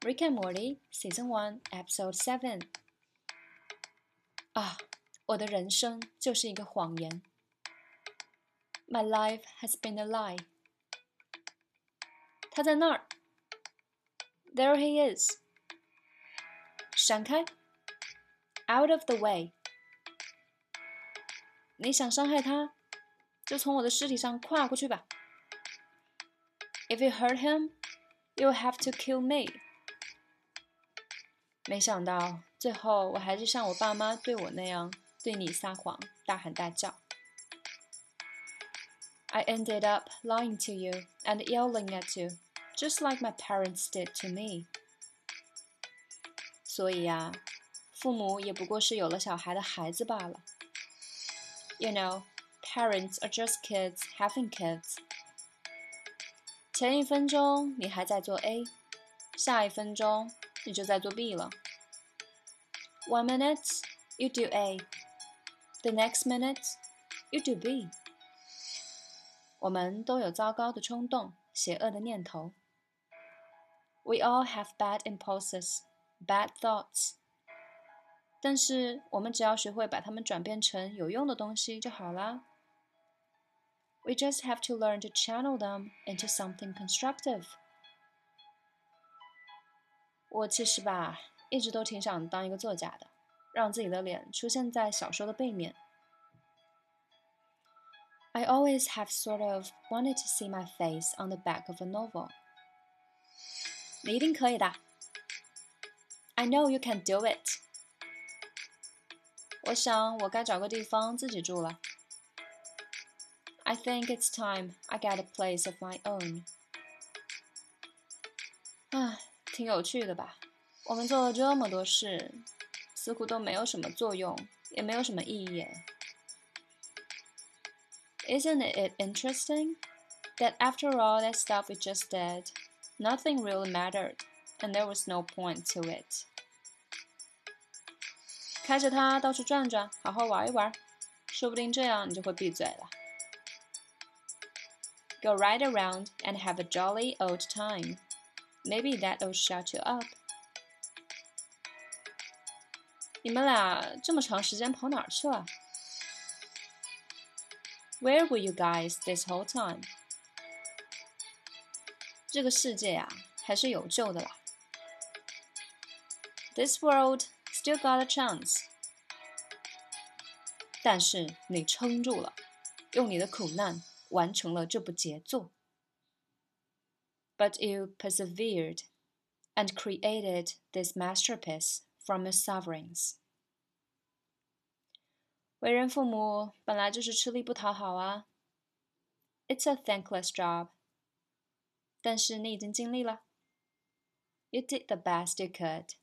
Rick and Morty Season One Episode Seven。啊，我的人生就是一个谎言。My life has been a lie。他在那儿。There he is。闪开！Out of the way。你想伤害他，就从我的尸体上跨过去吧。If you hurt him, you'll have to kill me. 没想到最后我还是像我爸妈对我那样对你撒谎，大喊大叫。I ended up lying to you and yelling at you, just like my parents did to me. 所以呀，父母也不过是有了小孩的孩子罢了。You know, parents are just kids having kids. 前一分钟你还在做 A，下一分钟你就在做 B 了。One minute you do A, the next minute you do B。我们都有糟糕的冲动、邪恶的念头。We all have bad impulses, bad thoughts。但是我们只要学会把它们转变成有用的东西就好啦。We just have to learn to channel them into something constructive。 我其实吧，一直都挺想当一个作家的，让自己的脸出现在小说的背面。I always have sort of wanted to see my face on the back of a novel。你一定可以的。I know you can do it。我想我该找个地方自己住了。I think it's time I get a place of my own。啊， 挺有趣的吧？我们做了这么多事，似乎都没有什么作用，也没有什么意义。Isn't it interesting that after all that stuff we just did, nothing really mattered, and there was no point to it? 开着它到处转转，好好玩一玩，说不定这样你就会闭嘴了。Go right around and have a jolly old time. Maybe that'll shut you up. 你们俩这么长时间跑哪儿去了？Where were you guys this whole time？这个世界啊，还是有救的啦。This world still got a chance。但是你撑住了，用你的苦难完成了这部杰作。 But you persevered and created this masterpiece from your sufferings。为人父母本来就是吃力不讨好啊。It's a thankless job。但是你已经尽力了。You did the best you could。